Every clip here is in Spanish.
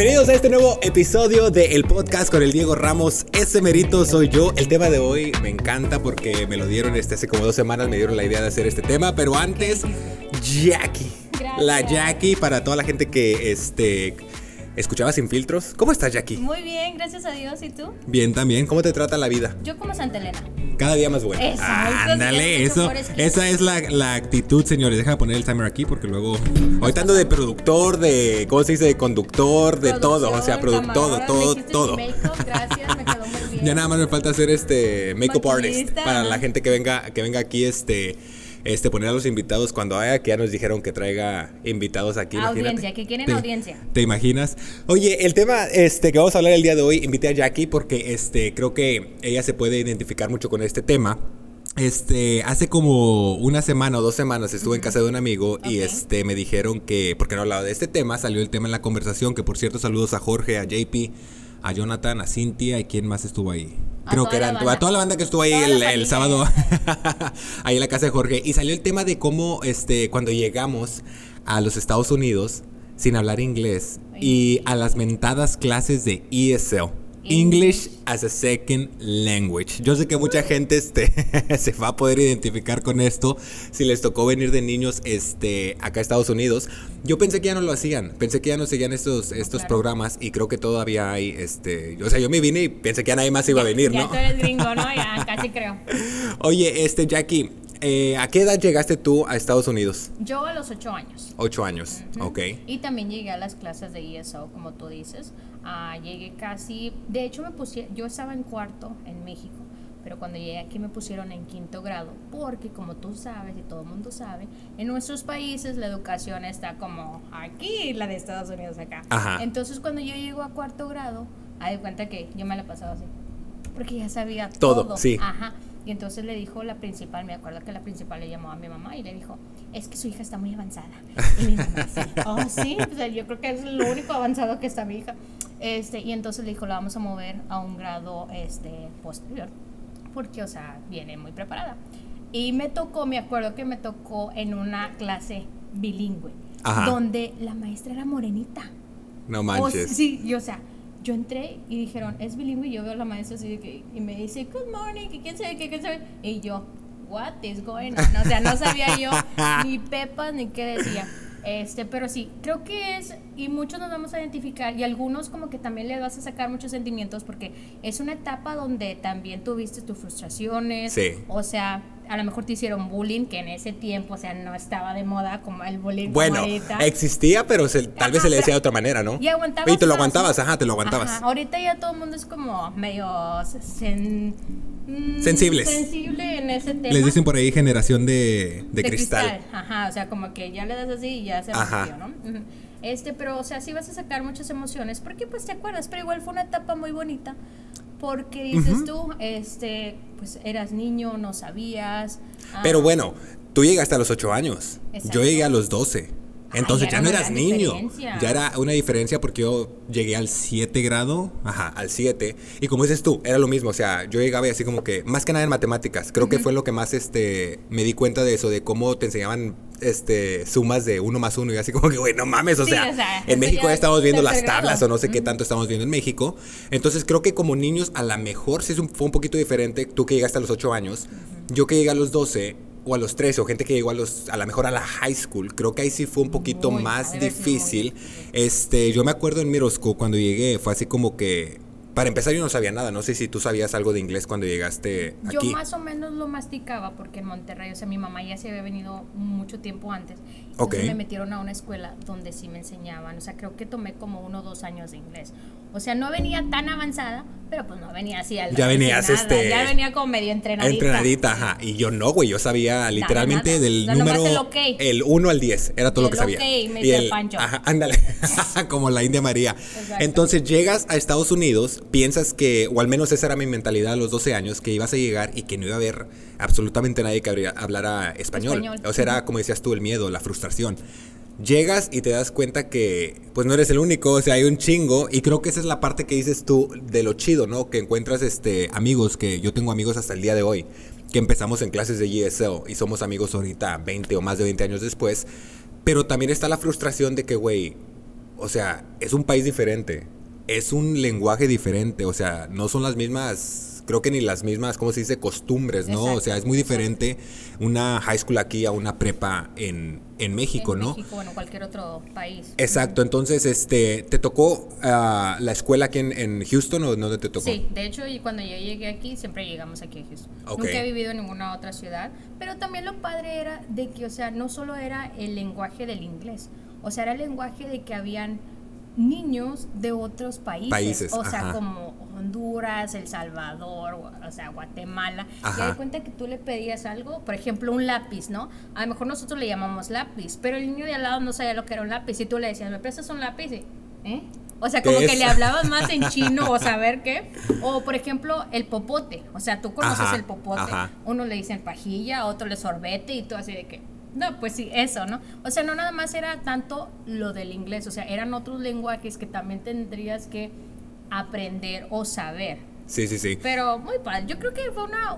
Bienvenidos a este nuevo episodio de El Podcast con el Diego Ramos. Ese merito soy yo. El tema de hoy me encanta porque me lo dieron este, hace como dos semanas, me dieron la idea de hacer este tema. Pero antes, Jackie. La Jackie para toda la gente que este, escuchaba sin filtros. ¿Cómo estás, Jackie? Muy bien, gracias a Dios. ¿Y tú? Bien también. ¿Cómo te trata la vida? Yo como Santa Elena. Cada día más buena. Eso, Ándale, eso. Esa es la, la actitud, señores. Déjame poner el timer aquí porque luego. Ahorita ando de productor, de. ¿Cómo se dice? De conductor, de todo. O sea, produ- todo, todo, todo. Gracias, me quedó muy bien. Ya nada más me falta hacer este makeup artist para la gente que venga, que venga aquí, este, este, poner a los invitados cuando haya, que ya nos dijeron que traiga invitados aquí. imagínate. Audiencia, que quieren ¿Te- audiencia. ¿Te imaginas? Oye, el tema este, que vamos a hablar el día de hoy, invité a Jackie porque este, creo que ella se puede identificar mucho con este tema. Este, hace como una semana o dos semanas estuve en casa de un amigo y este me dijeron que, porque no hablaba de este tema, salió el tema en la conversación, que por cierto saludos a Jorge, a JP, a Jonathan, a Cintia y quién más estuvo ahí. A Creo que eran a toda la banda que estuvo ahí el, sábado. Ahí en la casa de Jorge. Y salió el tema de cómo este cuando llegamos a los Estados Unidos sin hablar inglés y a las mentadas clases de ESL. English as a Second Language. Yo sé que mucha gente este, se va a poder identificar con esto si les tocó venir de niños este, acá a Estados Unidos. Yo pensé que ya no lo hacían, pensé que ya no seguían estos, estos claro. programas y creo que todavía hay, este, o sea, yo me vine y pensé que ya nadie más iba a venir, ya ¿no? tú eres gringo, ¿no? Ya casi creo. Oye, este Jackie, eh, ¿a qué edad llegaste tú a Estados Unidos? Yo a los ocho años. Ocho años, Ujú. ok. Y también llegué a las clases de ESO, como tú dices. Ah, llegué casi, de hecho me pusieron, yo estaba en cuarto en México, pero cuando llegué aquí me pusieron en quinto grado, porque como tú sabes y todo el mundo sabe, en nuestros países la educación está como aquí, la de Estados Unidos acá. Ajá. Entonces cuando yo llego a cuarto grado, hay cuenta que yo me la pasaba así, porque ya sabía Todo, todo. sí. Ajá. Y entonces le dijo la principal, me acuerdo que la principal le llamó a mi mamá y le dijo, es que su hija está muy avanzada. Y mi mamá, sí, oh, sí, o sea, yo creo que es lo único avanzado que está mi hija. Este, y entonces le dijo, la vamos a mover a un grado este, posterior, porque, o sea, viene muy preparada. Y me tocó, me acuerdo que me tocó en una clase bilingüe, Ajá. donde la maestra era morenita. No O manches. sí, y, o sea, yo entré y dijeron, es bilingüe, y yo veo a la maestra así de que, y me dice, good morning, que quién sabe qué, quién sabe, y yo, what is going on? O sea, no sabía yo ni pepas ni qué decía. Este, pero sí, creo que es, y muchos nos vamos a identificar, y algunos como que también le vas a sacar muchos sentimientos, porque es una etapa donde también tuviste tus frustraciones, Sí. o sea, a lo mejor te hicieron bullying, que en ese tiempo, o sea, no estaba de moda como el bullying Bueno, ahorita. existía, pero se- tal vez Ajá, se le decía de otra manera, ¿no? Y aguantabas Y te lo aguantabas, ¿no? ajá, te lo aguantabas. Ajá, Ahorita ya todo el mundo es como medio sen- mm, Sensibles. sensible en ese tema. Les dicen por ahí generación de, de, de cristal. Ajá, o sea, como que ya le das así y ya se Ajá. rompió, ¿no? Este, pero, o sea, sí vas a sacar muchas emociones, porque pues te acuerdas, pero igual fue una etapa muy bonita, porque dices tú, este, pues eras niño, no sabías. ah, Pero bueno, tú llegaste a los 8 años. Exacto. Yo llegué a los 12. Ay, Entonces ya no eras niño. diferencia. Ya era una diferencia porque yo llegué al 7 grado. Ajá, al 7. Y como dices tú, era lo mismo. O sea, yo llegaba y así como que, más que nada en matemáticas. Creo que fue lo que más este, me di cuenta de eso, de cómo te enseñaban este, sumas de uno más uno. Y así como que, güey, no mames. O Sí, sea, o sea, en México ya estamos viendo las grado. tablas o no sé qué tanto estamos viendo en México. Entonces creo que como niños, a lo mejor sí es un- fue un poquito diferente. Tú que llegaste a los 8 años, yo que llegué a los 12 o a los 13, o gente que llegó a los, a lo mejor a la high school, creo que ahí sí fue un poquito Muy, más muy difícil. Este, yo me acuerdo en school cuando llegué, fue así como que, para empezar yo no sabía nada, no sé si tú sabías algo de inglés cuando llegaste Yo aquí. más o menos lo masticaba porque en Monterrey, o sea, mi mamá ya se había venido mucho tiempo antes. Entonces me metieron a una escuela donde sí me enseñaban. O sea, creo que tomé como uno o dos años de inglés. O sea, no venía tan avanzada, pero pues no venía así al Ya venías, nada. este, Ya venía como medio entrenadita. Entrenadita, ajá. Y yo no, güey. Yo sabía literalmente nada. del O sea, número. el ok. el 1 al 10. Era todo lo El que sabía. ok, me decía Pancho. Ajá, ándale. Como la India María. Exacto. Entonces llegas a Estados Unidos, piensas que, o al menos esa era mi mentalidad a los 12 años, que ibas a llegar y que no iba a haber absolutamente nadie que hablara español. Español. O sea, era como decías tú, el miedo, la frustración. Llegas y te das cuenta que pues no eres el único, o sea, hay un chingo y creo que esa es la parte que dices tú de lo chido, ¿no? Que encuentras este amigos que yo tengo amigos hasta el día de hoy, que empezamos en clases de ESL y somos amigos ahorita 20 o más de 20 años después, pero también está la frustración de que güey, o sea, es un país diferente, es un lenguaje diferente, o sea, no son las mismas creo que ni las mismas, ¿cómo se dice? Costumbres, ¿no? O sea, es muy diferente una high school aquí a una prepa en, en México, en ¿no? México, bueno, cualquier otro país. Exacto, entonces, este, ¿te tocó ah, la escuela aquí en, en Houston o dónde te tocó? Sí, de hecho, y cuando yo llegué aquí, siempre llegamos aquí a Houston. Ok. Nunca he vivido en ninguna otra ciudad, pero también lo padre era de que, o sea, no solo era el lenguaje del inglés, o sea, era el lenguaje de que habían niños de otros países, Países, o sea, ajá. como Honduras, El Salvador, o- sea, Guatemala. Y Ajá. de cuenta que tú le pedías algo, por ejemplo, un lápiz, ¿no? A lo mejor nosotros le llamamos lápiz, pero el niño de al lado no sabía lo que era un lápiz y tú le decías, ¿me prestas un lápiz? Y, ¿eh? O sea, como ¿Qué que le hablabas más en chino o saber qué. O, por ejemplo, el popote. O sea, tú conoces Ajá, el popote. ajá. Uno le dicen pajilla, otro le sorbete y tú así de que... No, pues sí, eso, ¿no? O sea, no nada más era tanto lo del inglés, o sea, eran otros lenguajes que también tendrías que aprender o saber. Sí, sí, sí. Pero muy padre. Yo creo que fue una...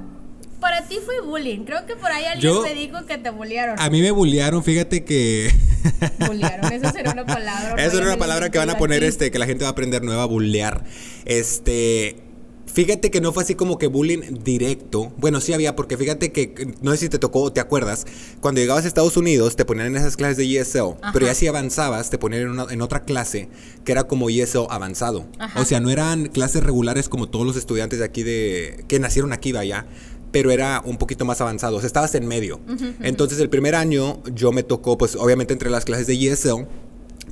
Para ti fue bullying. Creo que por ahí alguien Yo- me dijo que te bullearon. A mí me bullearon, fíjate que... Bullearon, esa será una palabra. Esa no era una palabra que van a poner, aquí. este, que la gente va a aprender nueva, bullear. Este, fíjate que no fue así como que bullying directo. Bueno, sí había, porque fíjate que, no sé si te tocó o te acuerdas, cuando llegabas a Estados Unidos te ponían en esas clases de ESL, Ajá. pero ya si avanzabas te ponían en, una- en otra clase que era como ESL avanzado. Ajá. O sea, no eran clases regulares como todos los estudiantes de aquí de, que nacieron aquí, vaya. Pero era un poquito más avanzado, o sea, estabas en medio. Entonces, el primer año yo me tocó, pues, obviamente entre las clases de ESL,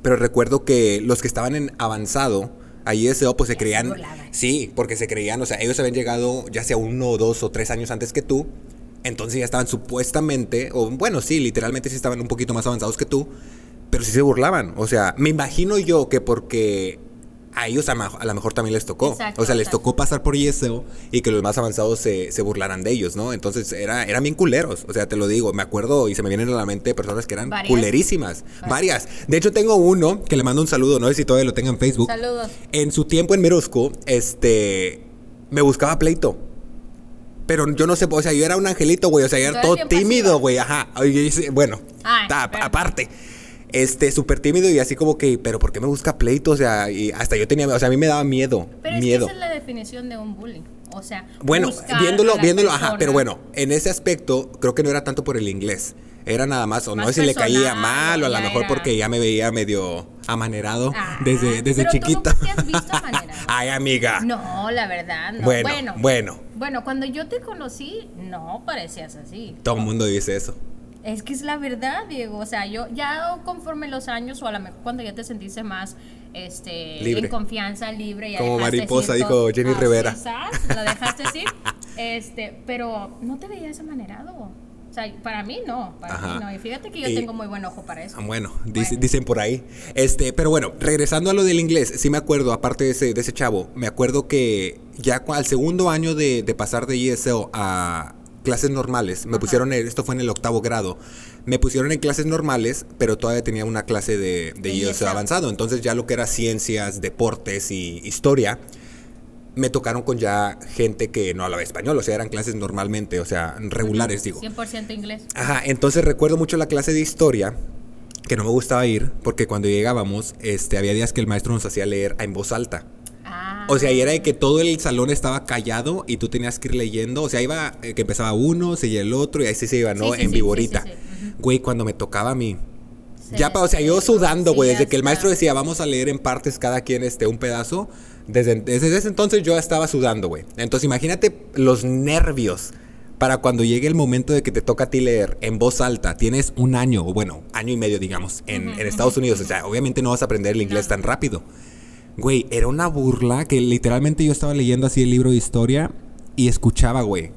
pero recuerdo que los que estaban en avanzado a ESL pues se creían sí porque se creían o sea ellos habían llegado ya sea uno o dos o tres años antes que tú entonces ya estaban supuestamente o bueno sí literalmente sí estaban un poquito más avanzados que tú pero sí se burlaban. O sea me imagino yo que porque a ellos a, a lo mejor también les tocó Exacto, o sea les exacto. tocó pasar por ESL y que los más avanzados se, se burlaran de ellos no entonces era eran bien culeros o sea te lo digo me acuerdo y se me vienen a la mente personas que eran Varias. culerísimas varias de hecho tengo uno que le mando un saludo no sé si todavía lo tenga en Facebook Saludos. en su tiempo en school, este, me buscaba pleito. Pero yo no sé, o sea, yo era un angelito, güey, o sea, yo era todo tímido, güey, ajá. Bueno, Ay, ta- aparte, este, súper tímido y así como que, pero ¿por qué me busca pleito? O sea, y hasta yo tenía, o sea, a mí me daba miedo, Pero miedo. es que esa es la definición de un bullying. O sea, Bueno, viéndolo, viéndolo, ajá, pero bueno, en ese aspecto creo que no era tanto por el inglés. Era nada más, o no sé si le caía mal o a lo mejor era- porque ya me veía medio amanerado Ah, desde, desde pero tú chiquito. nunca te has visto amanerado. Ay, amiga. No, la verdad, no. Bueno, Bueno, bueno. bueno. cuando yo te conocí, no parecías así. Todo el mundo dice eso. Es que es la verdad, Diego. O sea, yo ya conforme los años, o a lo mejor cuando ya te sentiste más este, Libre. en confianza, libre. Ya Como mariposa, dijo todo. Jenny Rivera. Lo dejaste así. este, pero no te veías amanerado. O sea, para mí no, para Ajá. mí no. Y fíjate que yo Y- tengo muy buen ojo para eso. Bueno, dice- Bueno. dicen por ahí. Este, pero bueno, regresando a lo del inglés, sí me acuerdo, aparte de ese, de ese chavo, me acuerdo que ya al segundo año de, de pasar de ESL a clases normales, me Ajá. pusieron, en- esto fue en el octavo grado, me pusieron en clases normales, pero todavía tenía una clase de, de avanzado. Entonces ya lo que era ciencias, deportes y historia, me tocaron con ya gente que no hablaba español, o sea, eran clases normalmente, o sea, regulares, digo. 100% inglés. Ajá, entonces recuerdo mucho la clase de historia, que no me gustaba ir, porque cuando llegábamos, este, había días que el maestro nos hacía leer en voz alta. O sea, y era de que todo el salón estaba callado y tú tenías que ir leyendo. O sea, iba, eh, que empezaba uno, seguía el otro y así se iba, ¿no? Sí, sí, en sí, viborita. sí, sí, sí. Güey, cuando me tocaba a mí. Ya, pa- o sea, yo sudando, güey, sí, desde que el maestro decía, vamos a leer en partes cada quien este, un pedazo. Desde, desde ese entonces yo estaba sudando, güey. Entonces imagínate los nervios para cuando llegue el momento de que te toca a ti leer en voz alta. Tienes un año, o bueno, año y medio, digamos, en, en Estados Unidos. O sea, obviamente no vas a aprender el inglés No. tan rápido. Güey, era una burla que literalmente yo estaba leyendo así el libro de historia y escuchaba, güey.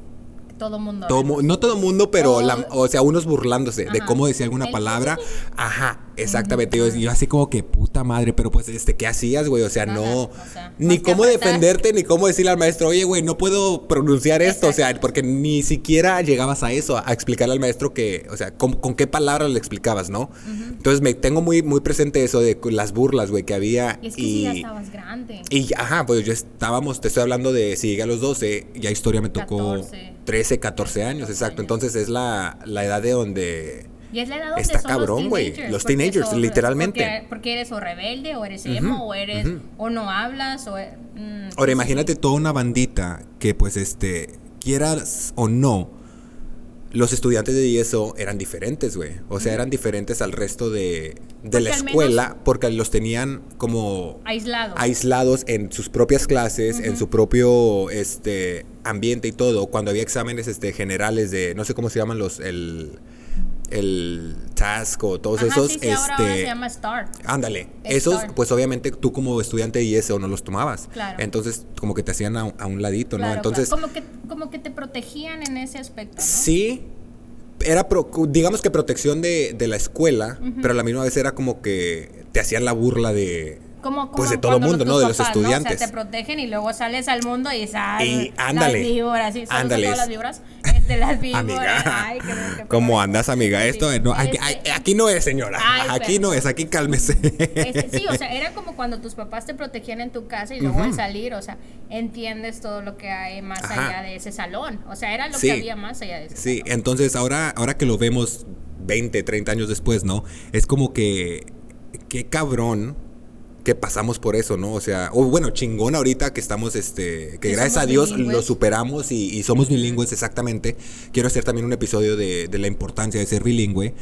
Todo mundo. Todo no todo mundo, pero, O- la- o sea, unos burlándose de cómo decía alguna palabra. Ajá, exactamente. Yo, yo así como que puta madre, pero pues, este, ¿qué hacías, güey? O sea, no. o sea, ni cómo defenderte, ni cómo decirle al maestro, oye, güey, no puedo pronunciar esto. O sea, porque ni siquiera llegabas a eso, a explicarle al maestro que, o sea, con, con qué palabras le explicabas, ¿no? Entonces me tengo muy, muy presente eso de las burlas, güey, que había. Y es que sí, ya estabas grande. Y ajá, pues yo estábamos, te estoy hablando de si llegué a los 12, ya historia me tocó 14. 13, 14 años, 14 exacto. Entonces es la, la edad de donde Y es la edad donde Está son cabrón, los güey. teenagers. Los teenagers, son- literalmente. Porque, porque eres o rebelde, o eres emo, o eres, o no hablas, o... mm, Ahora sí, imagínate toda una bandita que pues este, quieras o no, los estudiantes de ESO eran diferentes, güey. O sea, eran diferentes al resto de, de la escuela porque los tenían como Aislados. aislados en sus propias clases, en su propio este ambiente y todo. Cuando había exámenes este generales de no sé cómo se llaman los el el task o todos Ajá, esos sí, sí, ahora, ahora este se llama STAR. Ándale, Es esos STAR. pues obviamente tú como estudiante de ISO no los tomabas. Claro. Entonces como que te hacían a, a un ladito, ¿no? Claro, Entonces claro. Como, que, como que te protegían en ese aspecto, ¿no? sí, era pro- digamos que protección de, de la escuela, pero a la misma vez era como que te hacían la burla de... Como, Pues de todo mundo, ¿no? De los papás, estudiantes. O sea, te protegen y luego sales al mundo y sales. Y ándale, Las víboras, sí, ándale. todas las víboras. Este, las víboras. Amiga, Ay, qué- qué ¿cómo andas, amiga? Esto no, aquí, Este, aquí no es, señora. Ay, aquí no es, aquí cálmese. Este, sí, o sea, era como cuando tus papás te protegían en tu casa y luego al salir, o sea, entiendes todo lo que hay más Ajá. allá de ese salón. O sea, era lo Sí. que había más allá de ese Sí, salón. entonces ahora, ahora que lo vemos 20, 30 años después, ¿no? Es como que, qué cabrón que pasamos por eso, ¿no? O sea, o bueno, chingón ahorita que estamos, este, que Que gracias a Dios bilingües. lo superamos y, y somos bilingües exactamente. Quiero hacer también un episodio de, de la importancia de ser bilingüe.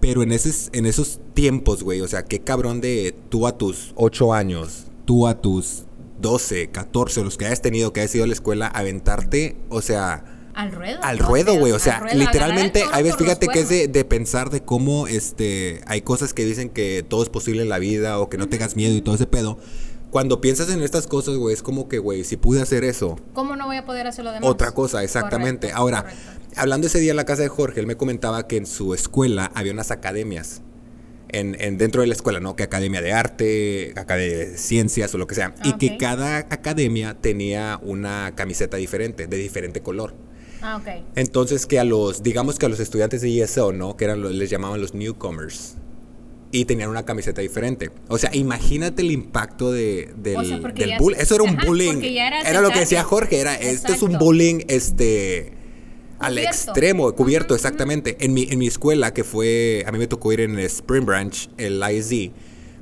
Pero en esos, en esos tiempos, güey, o sea, qué cabrón de tú a tus 8 años, tú a tus 12, 14, los que hayas tenido, que hayas ido a la escuela, aventarte, o sea, Al ruedo. al ruedo, güey. O sea, ruedo, literalmente, hay veces, fíjate que es de, pensar de cómo este hay cosas que dicen que todo es posible en la vida o que no tengas miedo y todo ese pedo. Cuando piensas en estas cosas, güey, es como que, güey, si pude hacer eso, ¿Cómo no voy a poder hacer lo demás? otra cosa, exactamente. Correcto, Ahora, correcto. hablando ese día en la casa de Jorge, él me comentaba que en su escuela había unas academias. En, en- dentro de la escuela, ¿no? Que academia de arte, academia de ciencias o lo que sea. Y que cada academia tenía una camiseta diferente, de diferente color. Ah, ok. Entonces que a los, digamos que a los estudiantes de ESO, ¿no? Que eran los, les llamaban los newcomers. Y tenían una camiseta diferente. O sea, imagínate el impacto de, del, O sea, del bullying. Eso era un ajá, bullying. Era lo que decía. Jorge, era, este es un Exacto. bullying, este... Al Cubierto. extremo, cubierto, exactamente. En mi, en mi escuela, que fue, a mí me tocó ir en Spring Branch, el ISD,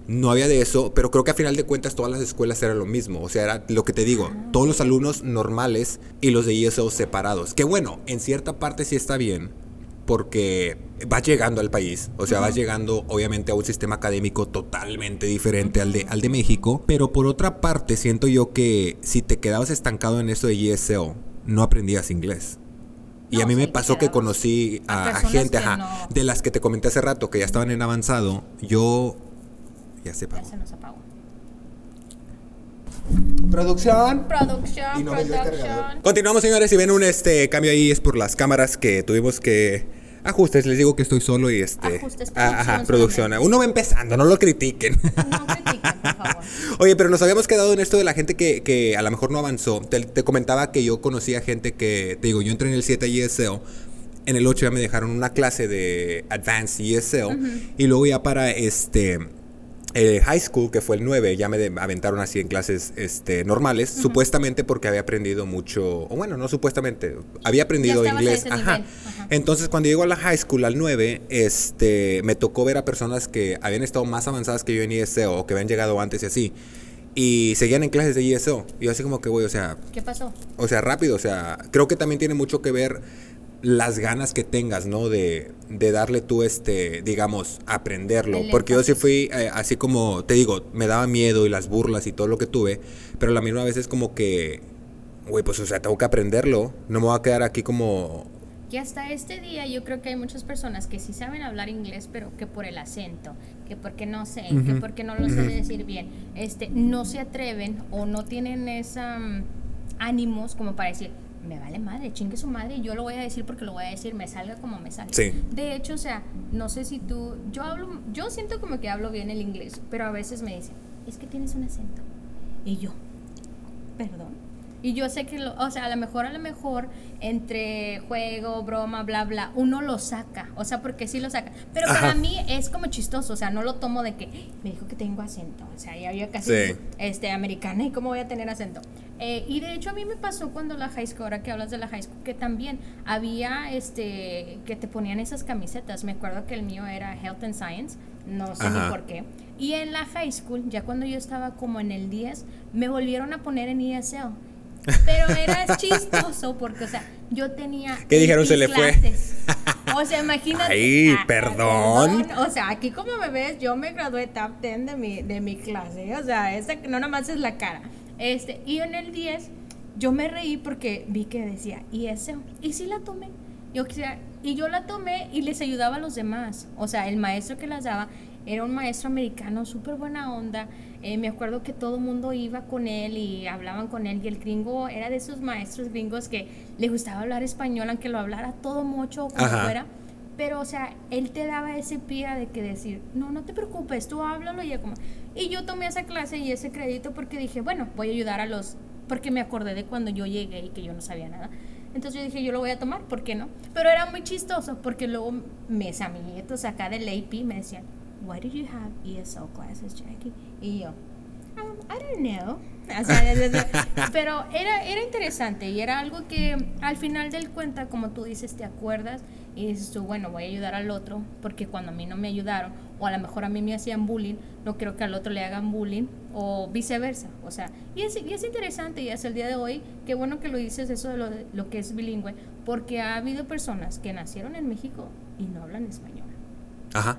no había de eso, pero creo que a final de cuentas todas las escuelas eran lo mismo. O sea, era lo que te digo, todos los alumnos normales y los de ESO separados. Que bueno, en cierta parte sí está bien, porque vas llegando al país, o sea, vas llegando obviamente a un sistema académico totalmente diferente al de, al de México, pero por otra parte siento yo que si te quedabas estancado en eso de ESO, no aprendías inglés. Y No, a mí me pasó que conocí a gente, ajá, no- de las que te comenté hace rato, que ya estaban en avanzado. Yo, ya se Ya pagó. se nos apagó. Producción. Producción, Y no producción. Continuamos, señores. Si ven un este cambio ahí es por las cámaras que tuvimos que ajustes. Les digo que estoy solo y este. Ajustes, ah, ajá, producción producción. Uno va empezando, no lo critiquen. No critiquen, por favor. Oye, pero nos habíamos quedado en esto de la gente que, que a lo mejor no avanzó. Te, te comentaba que yo conocía gente que, te digo, yo entré en el 7 ESL. En el 8 ya me dejaron una clase de Advanced ESL. Y luego ya para este el high school, que fue el 9, ya me aventaron así en clases este, normales, supuestamente porque había aprendido mucho, o bueno, no supuestamente, había aprendido inglés. Ajá. Entonces, cuando llego a la high school, al 9, este, me tocó ver a personas que habían estado más avanzadas que yo en ESO o que habían llegado antes y así. Y seguían en clases de ESO. Y yo así como que, güey, o sea, ¿Qué pasó? o sea, rápido, o sea, creo que también tiene mucho que ver las ganas que tengas, ¿no? De, de darle tú, este, digamos, aprenderlo. El Porque yo sí fui, eh, así como, te digo, me daba miedo y las burlas y todo lo que tuve, pero la misma vez es como que, güey, pues, o sea, tengo que aprenderlo. No me voy a quedar aquí como... Y hasta este día yo creo que hay muchas personas que sí saben hablar inglés, pero que por el acento, que porque no sé, que porque no lo sé decir bien, este, no se atreven o no tienen esa mm, ánimos como para decir, me vale madre, chingue su madre, y yo lo voy a decir porque lo voy a decir, me salga como me salga. Sí. De hecho, o sea, no sé si tú, yo hablo, yo siento como que hablo bien el inglés, pero a veces me dicen, es que tienes un acento. Y yo, perdón. Y yo sé que, lo, o sea, a lo mejor, a lo mejor, entre juego, broma, bla, bla, uno lo saca. O sea, porque sí lo saca. Pero Ajá. para mí es como chistoso. O sea, no lo tomo de que "Ay, me dijo que tengo acento. O sea, ya yo casi Sí. este, americana y cómo voy a tener acento. Eh, y de hecho a mí me pasó cuando la high school, ahora que hablas de la high school, que también había este que te ponían esas camisetas. Me acuerdo que el mío era Health and Science, no sé ni por qué. Y en la high school, ya cuando yo estaba como en el 10, me volvieron a poner en ESL. Pero era chistoso porque, o sea, yo tenía. ¿Qué dijeron? Se le fue. O sea, imagínate. Ay, ah, perdón. O sea, aquí como me ves, yo me gradué top 10 de mi, de mi clase. O sea, esa no nada más es la cara. Este, y en el 10, yo me reí porque vi que decía, ¿y eso? Y sí la tomé. Yo, y yo la tomé y les ayudaba a los demás. O sea, el maestro que las daba era un maestro americano, súper buena onda. Eh, me acuerdo que todo el mundo iba con él y hablaban con él. Y el gringo era de esos maestros gringos que le gustaba hablar español, aunque lo hablara todo mucho como fuera. Pero, o sea, él te daba ese pie de que decir, no, no te preocupes, tú háblalo y ya como... Y yo tomé esa clase y ese crédito porque dije, bueno, voy a ayudar a los... Porque me acordé de cuando yo llegué y que yo no sabía nada. Entonces yo dije, yo lo voy a tomar, ¿por qué no? Pero era muy chistoso porque luego mis amiguitos acá del AP me decían, why did you have ESL classes, Jackie? Y yo, um, I don't know. pero era, era interesante y era algo que al final del cuenta, como tú dices, te acuerdas y dices tú, bueno, voy a ayudar al otro porque cuando a mí no me ayudaron o a lo mejor a mí me hacían bullying, no quiero que al otro le hagan bullying o viceversa. O sea, y es, y es interesante y hasta el día de hoy, qué bueno que lo dices eso de lo, de lo que es bilingüe, porque ha habido personas que nacieron en México y no hablan español. Ajá.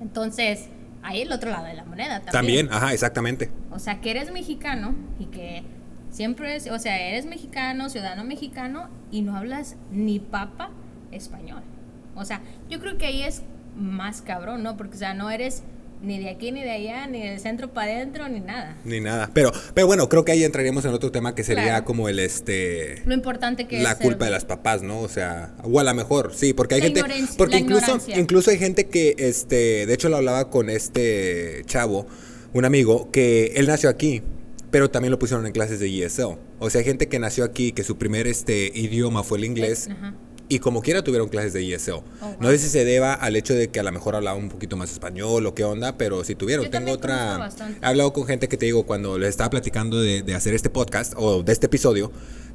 Entonces, ahí el otro lado de la moneda también. También, ajá, exactamente. O sea, que eres mexicano y que siempre es, o sea, eres mexicano, ciudadano mexicano y no hablas ni papa español. O sea, yo creo que ahí es más cabrón, ¿no? Porque, o sea, no eres ni de aquí, ni de allá, ni del centro para adentro, ni nada. Ni nada. Pero, pero bueno, creo que ahí entraríamos en otro tema que sería como el este. Lo importante que la culpa de las papás, ¿no? O sea, o a lo mejor, sí, porque hay gente. Porque incluso, incluso hay gente que, este, de hecho lo hablaba con este chavo, un amigo, que él nació aquí. Pero también lo pusieron en clases de ESL. O sea, hay gente que nació aquí, que su primer este, idioma fue el inglés. Ajá y como quiera tuvieron clases de ESL. Oh, no sé si se deba al hecho de que a lo mejor hablaba un poquito más español o qué onda, pero si tuvieron. Tengo otra... He hablado con gente que te digo, cuando les estaba platicando de, de, hacer este podcast o de este episodio,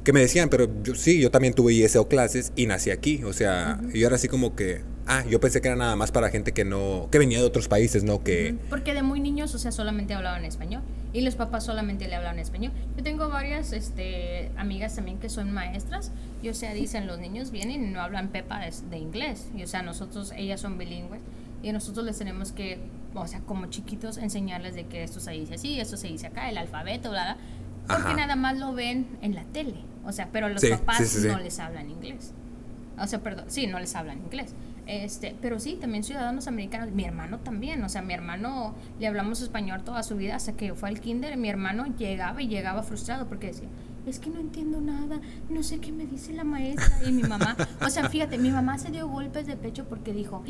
que me decían, pero yo sí, yo también tuve ESL clases y nací aquí. O sea, y ahora sí como que... Ah, yo pensé que era nada más para gente que no... que venía de otros países, ¿no? Que... Porque de muy niños, o sea, solamente hablaban español y los papás solamente le hablan español. Yo tengo varias este, amigas también que son maestras y o sea, dicen, los niños vienen y no hablan pepa de, inglés. Y o sea, nosotros, ellas son bilingües y nosotros les tenemos que, o sea, como chiquitos, enseñarles de que esto se dice así, esto se dice acá, el alfabeto, bla, bla. Porque nada más lo ven en la tele. O sea, pero los papás no les hablan inglés. O sea, perdón, sí, no les hablan inglés. Este, pero sí, también ciudadanos americanos. Mi hermano también, o sea, mi hermano le hablamos español toda su vida hasta que fue al kinder. Mi hermano llegaba y llegaba frustrado porque decía, es que no entiendo nada, no sé qué me dice la maestra. Y mi mamá, o sea, fíjate, mi mamá se dio golpes de pecho porque dijo,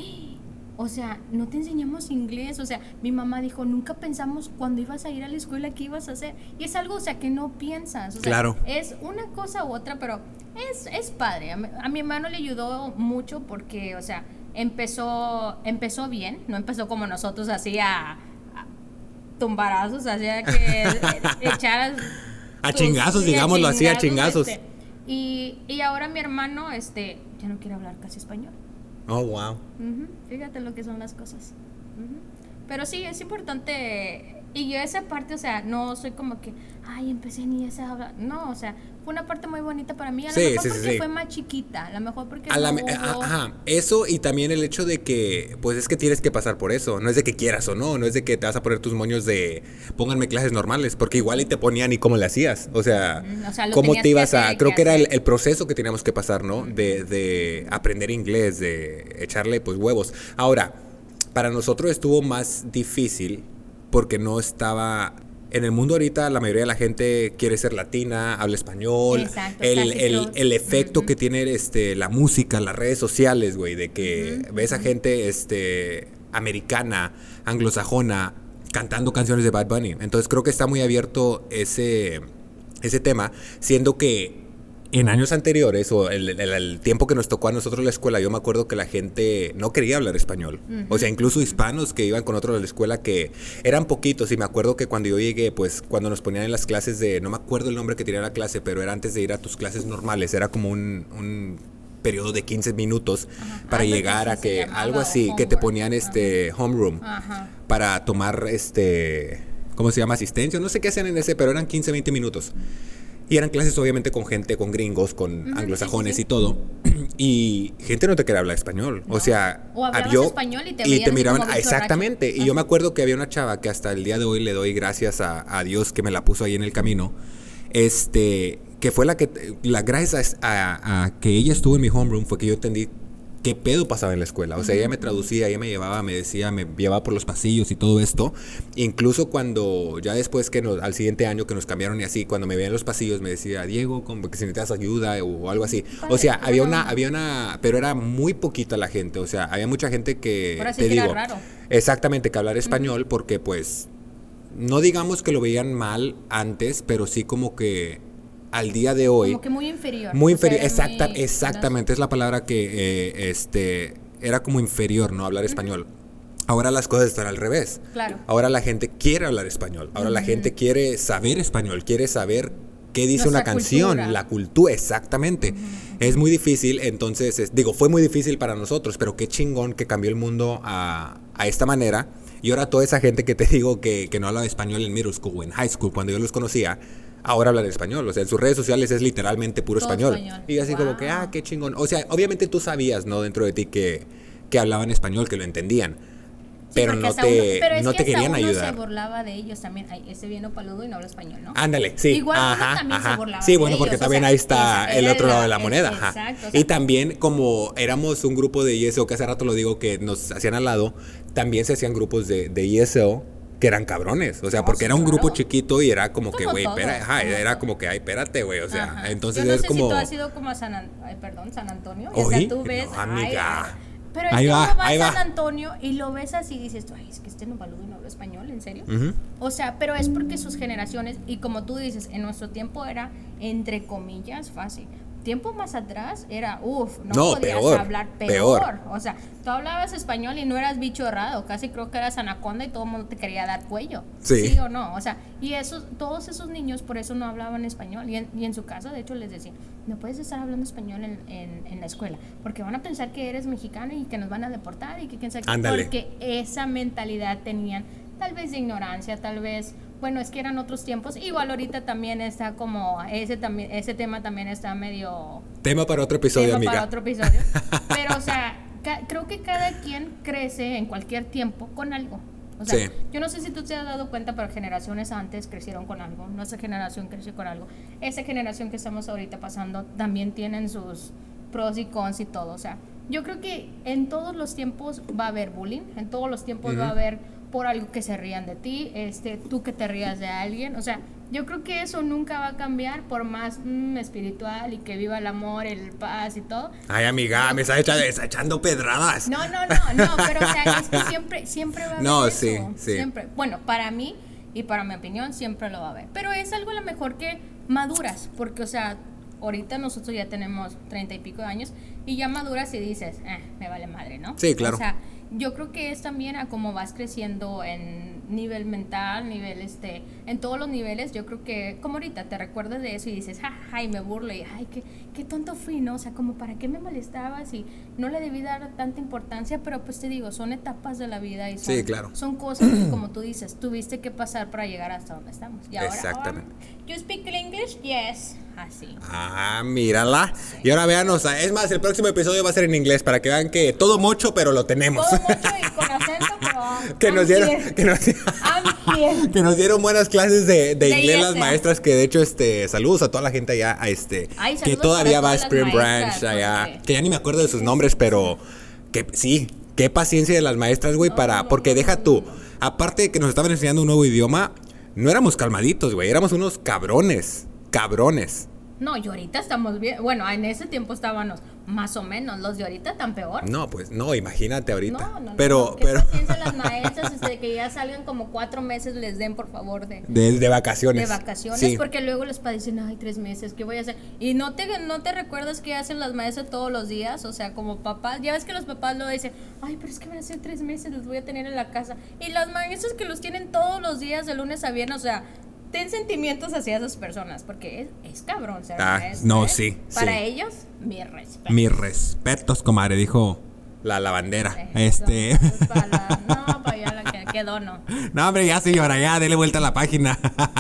o sea, no te enseñamos inglés. O sea, mi mamá dijo, nunca pensamos cuando ibas a ir a la escuela qué ibas a hacer. Y es algo, o sea, que no piensas. O sea, claro. Es una cosa u otra, pero es, es padre. A mi, hermano le ayudó mucho porque, o sea, empezó, empezó bien. No empezó como nosotros así a, tumbarazos, así a que echaras... A chingazos, digámoslo así, a chingazos. Este, y, y ahora mi hermano, este, ya no quiere hablar casi español. Oh, wow. Fíjate lo que son las cosas. Pero sí, es importante. Y yo esa parte, o sea, no soy como que, ay, empecé ni esa hablar. No, o sea, fue una parte muy bonita para mí. A lo mejor porque fue más chiquita. A lo mejor porque. A Ajá. Eso y también el hecho de que, pues es que tienes que pasar por eso. No es de que quieras o no. No es de que te vas a poner tus moños de pónganme clases normales. Porque igual y te ponían y cómo le hacías. O sea, cómo te ibas a. Creo que, era el, proceso que teníamos que pasar, ¿no? De, de aprender inglés, de echarle pues huevos. Ahora, para nosotros estuvo más difícil porque no estaba en el mundo ahorita la mayoría de la gente quiere ser latina, habla español. Exacto, el, el, el, efecto que tiene este, la música, las redes sociales, güey, de que ves a gente este, americana, anglosajona, cantando canciones de Bad Bunny. Entonces creo que está muy abierto ese, ese tema, siendo que en años anteriores o el, el- el tiempo que nos tocó a nosotros la escuela, yo me acuerdo que la gente no quería hablar español. O sea, incluso hispanos que iban con otros a la escuela que eran poquitos. Y me acuerdo que cuando yo llegué, pues cuando nos ponían en las clases de, no me acuerdo el nombre que tenía la clase, pero era antes de ir a tus clases normales, era como un... un periodo de 15 minutos para llegar a que algo así que te ponían este homeroom Ajá. para tomar este, ¿cómo se llama? Asistencia. No sé qué hacían en ese, pero eran 15, 20 minutos. Y eran clases obviamente con gente, con gringos, con anglosajones sí, sí, sí. y todo. Y gente no te quería hablar español. O sea, O había- español y te veían así miraban. ah, exactamente. racho. Y yo me acuerdo que había una chava que hasta el día de hoy le doy gracias a, a Dios que me la puso ahí en el camino. Este, que fue la que, la gracias a, a que ella estuvo en mi homeroom fue que yo entendí qué pedo pasaba en la escuela. O sea, ella me traducía, ella me llevaba, me decía, me llevaba por los pasillos y todo esto. Incluso cuando, ya después que nos, al siguiente año que nos cambiaron y así, cuando me veía en los pasillos me decía, Diego, como que si necesitas ayuda o, algo así. O sea, había una, había una, pero era muy poquita la gente. O sea, había mucha gente que, Ahora sí te que era digo, raro. exactamente, que hablar español porque pues, no digamos que lo veían mal antes, pero sí como que al día de hoy... Como que muy inferior. Muy inferior, exacta, muy- exactamente, es la palabra que eh, este, era como inferior, ¿no? Hablar español. Ahora las cosas están al revés. Claro. Ahora la gente quiere hablar español. Ahora la gente quiere saber español, quiere saber qué dice Nuestra una canción, cultura. la cultura, exactamente. Es muy difícil, entonces, es- digo, fue muy difícil para nosotros, pero qué chingón que cambió el mundo a, a esta manera. Y ahora toda esa gente que te digo que, que no hablaba español en middle school o en high school, cuando yo los conocía, ahora hablan español. O sea, en sus redes sociales es literalmente puro español. español. Y así como que, Wow. ah, qué chingón. O sea, obviamente tú sabías, ¿no? Dentro de ti que, que hablaban español, que lo entendían. Sí, pero no te, uno- pero es no que te querían uno ayudar. se burlaba de ellos también. Ay, ese vino paludo y no habla español, ¿no? Ándale, sí. Igual uno ajá, también se ajá. burlaba Sí, de bueno, porque ellos, o también sea, ahí está el otro la- lado de la moneda. ajá. exacto, o sea- y también como éramos un grupo de ESO, que hace rato lo digo que nos hacían al lado, también se hacían grupos de, de ESO que eran cabrones. O sea, porque era un grupo chiquito y era como que, güey, espera, era como que, ay, espérate, güey. O sea, Ajá. entonces Yo no es sé como... si tú has ido como a San, An- ay, perdón, San Antonio. Oye, hasta tú ves. no, amiga. ay, pero es Ahí que va, uno va ahí a va. San Antonio y lo ves así y dices, ay, es que este no paludo y no habla español, ¿en serio? O sea, pero es porque sus generaciones, y como tú dices, en nuestro tiempo era, entre comillas, fácil. Tiempo más atrás era, uff, no, No, podías peor, hablar peor. peor. O sea, tú hablabas español y no eras bicho errado, casi creo que eras anaconda y todo el mundo te quería dar cuello. Sí. o no? O sea, y esos, todos esos niños por eso no hablaban español. Y en, y en su casa, de hecho, les decía, no puedes estar hablando español en, en- en la escuela, porque van a pensar que eres mexicano y que nos van a deportar y que quién sabe qué", Ándale. Porque esa mentalidad tenían, tal vez de ignorancia, tal vez, bueno, es que eran otros tiempos. Igual ahorita también está como, ese, también, ese tema también está medio Tema para otro episodio, tema amiga. para otro episodio. Pero, o sea, creo que cada quien crece en cualquier tiempo con algo. O sea, Sí. yo no sé si tú te has dado cuenta, pero generaciones antes crecieron con algo. Nuestra generación creció con algo. Esa generación que estamos ahorita pasando también tienen sus pros y cons y todo. O sea, yo creo que en todos los tiempos va a haber bullying. En todos los tiempos va a haber por algo que se rían de ti, este, tú que te rías de alguien. O sea, yo creo que eso nunca va a cambiar por más mm, espiritual y que viva el amor, el paz y todo. Ay, amiga, me está echando, está echando pedradas. No, no, no, no, pero o sea, es que siempre, siempre va a haber No, eso. sí, sí. Siempre. Bueno, para mí y para mi opinión siempre lo va a haber. Pero es algo a lo mejor que maduras, porque o sea, ahorita nosotros ya tenemos treinta y pico de años y ya maduras y dices, eh, me vale madre, ¿no? Sí, claro. O sea, yo creo que es también a cómo vas creciendo en nivel mental, nivel este, en todos los niveles, yo creo que como ahorita te recuerdas de eso y dices, ja, ja, y me burlo y ay, qué, qué tonto fui, ¿no? O sea, como para qué me molestabas y no le debí dar tanta importancia, pero pues te digo, son etapas de la vida y son, Sí, claro. son cosas que como tú dices, tuviste que pasar para llegar hasta donde estamos. Y ahora, Exactamente. ahora, you speak English? Yes. Así. Ah, mírala. Y ahora véanos. Es más, el próximo episodio va a ser en inglés para que vean que todo mucho, pero lo tenemos. Todo mucho y con acento, que nos dieron, que nos, que dieron buenas clases de, de inglés las maestras, que de hecho, este, saludos a toda la gente allá, a este, Ay, que todavía va a Spring Branch allá, que ya ni me acuerdo de sus nombres, pero que sí, qué paciencia de las maestras, güey, para, porque deja tú, aparte de que nos estaban enseñando un nuevo idioma, no éramos calmaditos, güey, éramos unos cabrones, cabrones. No, y ahorita estamos bien. Bueno, en ese tiempo estábamos más o menos. Los de ahorita tan peor. No, pues no, imagínate ahorita. No, no, pero, no. ¿Qué pero. las maestras este, que ya salgan como cuatro meses les den, por favor, de, De, de vacaciones. de vacaciones? Sí. Porque luego les padecen, ay, tres meses, ¿qué voy a hacer? Y no te, no te recuerdas que hacen las maestras todos los días, o sea, como papás. Ya ves que los papás lo dicen, ay, pero es que van a ser tres meses, los voy a tener en la casa. Y las maestras que los tienen todos los días, de lunes a viernes, o sea. Ten sentimientos hacia esas personas, porque es, es cabrón ser Ah, no, ¿eh? sí, Para sí. ellos, mi respeto. Mis respetos, comadre, dijo la lavandera. Este. es para la- no, para allá la que quedó, no. No, hombre, ya señora, ya, dele vuelta a la página.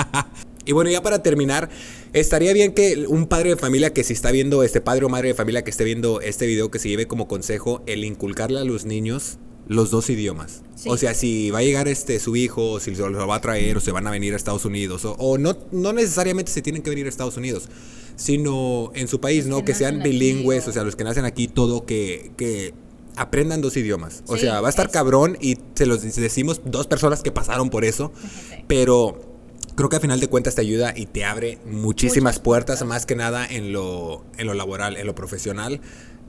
y bueno, ya para terminar, estaría bien que un padre de familia que si está viendo, este padre o madre de familia que esté viendo este video, que se lleve como consejo el inculcarle a los niños los dos idiomas. Sí. O sea, si va a llegar este su hijo, o si lo va a traer, o se van a venir a Estados Unidos, o, o no, no necesariamente se tienen que venir a Estados Unidos, sino en su país, Los ¿no? que Que sean nacen aquí, bilingües, o- sea, los que nacen aquí, todo, que, que aprendan dos idiomas. O Sí, sea, va a estar es- cabrón y se los decimos dos personas que pasaron por eso, Sí. pero creo que al final de cuentas te ayuda y te abre muchísimas Muchas puertas, puertas. más que nada en lo, en lo laboral, en lo profesional.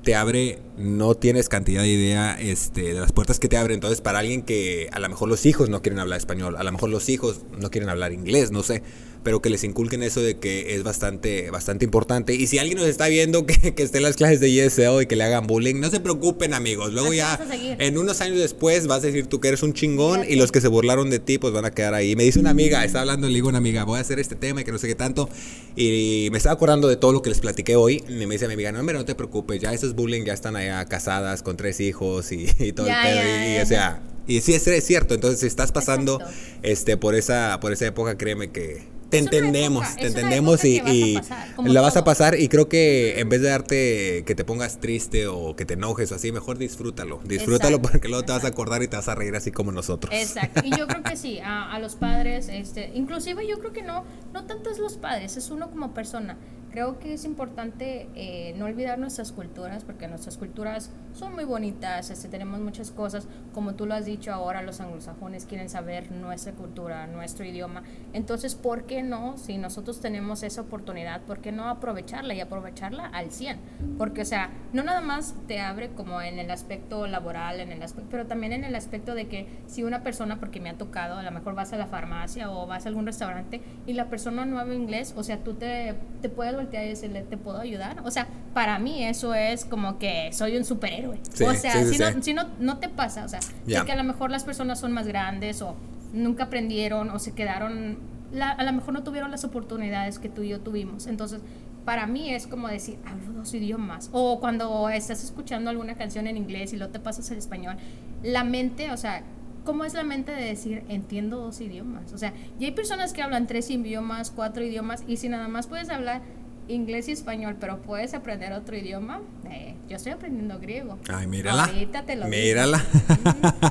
Te abre, no tienes cantidad de idea este, de las puertas que te abre. Entonces, para alguien que a lo mejor los hijos no quieren hablar español, a lo mejor los hijos no quieren hablar inglés, no sé, pero que les inculquen eso de que es bastante, bastante importante. Y si alguien nos está viendo que, que esté en las clases de ESL y que le hagan bullying, no se preocupen, amigos. Luego Así ya, en unos años después, vas a decir tú que eres un chingón y los que se burlaron de ti, pues van a quedar ahí. Me dice una amiga, está hablando, le digo una amiga, voy a hacer este tema y que no sé qué tanto. Y me estaba acordando de todo lo que les platiqué hoy. Y me dice mi amiga, no, hombre, no te preocupes, ya esos bullying ya están allá casadas con tres hijos y, y todo Ya, el pedo. ya, y, o sea, y sí, es, es cierto. Entonces, si estás pasando Exacto. este por esa, por esa época, créeme que. Te entendemos, te entendemos y, vas la vas a pasar y creo que en vez de darte que te pongas triste o que te enojes o así, mejor disfrútalo. Disfrútalo Exacto, porque luego te vas a acordar y te vas a reír así como nosotros. Exacto. Y yo creo que sí, a, a los padres, este, inclusive yo creo que no, no tanto es los padres, es uno como persona. Creo que es importante eh, no olvidar nuestras culturas, porque nuestras culturas son muy bonitas, este, tenemos muchas cosas, como tú lo has dicho ahora, los anglosajones quieren saber nuestra cultura, nuestro idioma. Entonces, ¿por qué no? Si nosotros tenemos esa oportunidad, ¿por qué no aprovecharla y aprovecharla al 100? Porque, o sea, no nada más te abre como en el aspecto laboral, en el aspecto, pero también en el aspecto de que si una persona, porque me ha tocado, a lo mejor vas a la farmacia o vas a algún restaurante y la persona no habla inglés, o sea, tú te, te puedes voltear y decirle, ¿te puedo ayudar? O sea, para mí eso es como que soy un superhéroe. Sí, o sea, sí, sí, si. No, si no, no te pasa, o sea, de que a lo mejor las personas son más grandes o nunca aprendieron o se quedaron, la- a lo mejor no tuvieron las oportunidades que tú y yo tuvimos. Entonces, para mí es como decir, hablo dos idiomas. O cuando estás escuchando alguna canción en inglés y luego te pasas al español, la mente, o sea, ¿cómo es la mente de decir, entiendo dos idiomas? O sea, y hay personas que hablan tres idiomas, cuatro idiomas, y si nada más puedes hablar inglés y español, pero puedes aprender otro idioma, eh, yo estoy aprendiendo griego. Ay, mírala. Ahorita te lo. Mírala.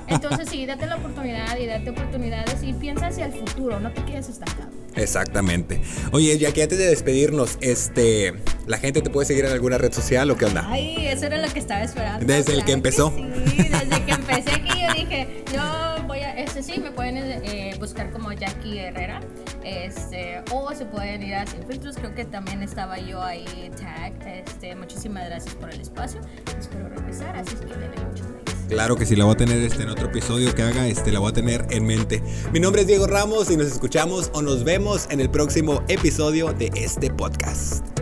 Entonces sí, date la oportunidad y date oportunidades y piensa hacia el futuro, no te quedes estancado. Exactamente. Oye, ya que antes de despedirnos, este, la gente te puede seguir en alguna red social o qué onda? Ay, eso era lo que estaba esperando. Desde el que empezó. sí, desde que empecé aquí yo dije, yo voy a, este sí, me pueden eh, buscar como Jackie Herrera, este, o se pueden ir a Sin Filtros, creo que también estaba yo ahí tag, este, muchísimas gracias por el espacio, espero regresar, así es que denle muchos likes. Claro que sí, la voy a tener este, en otro episodio que haga, este, la voy a tener en mente. Mi nombre es Diego Ramos y nos escuchamos o nos vemos en el próximo episodio de este podcast.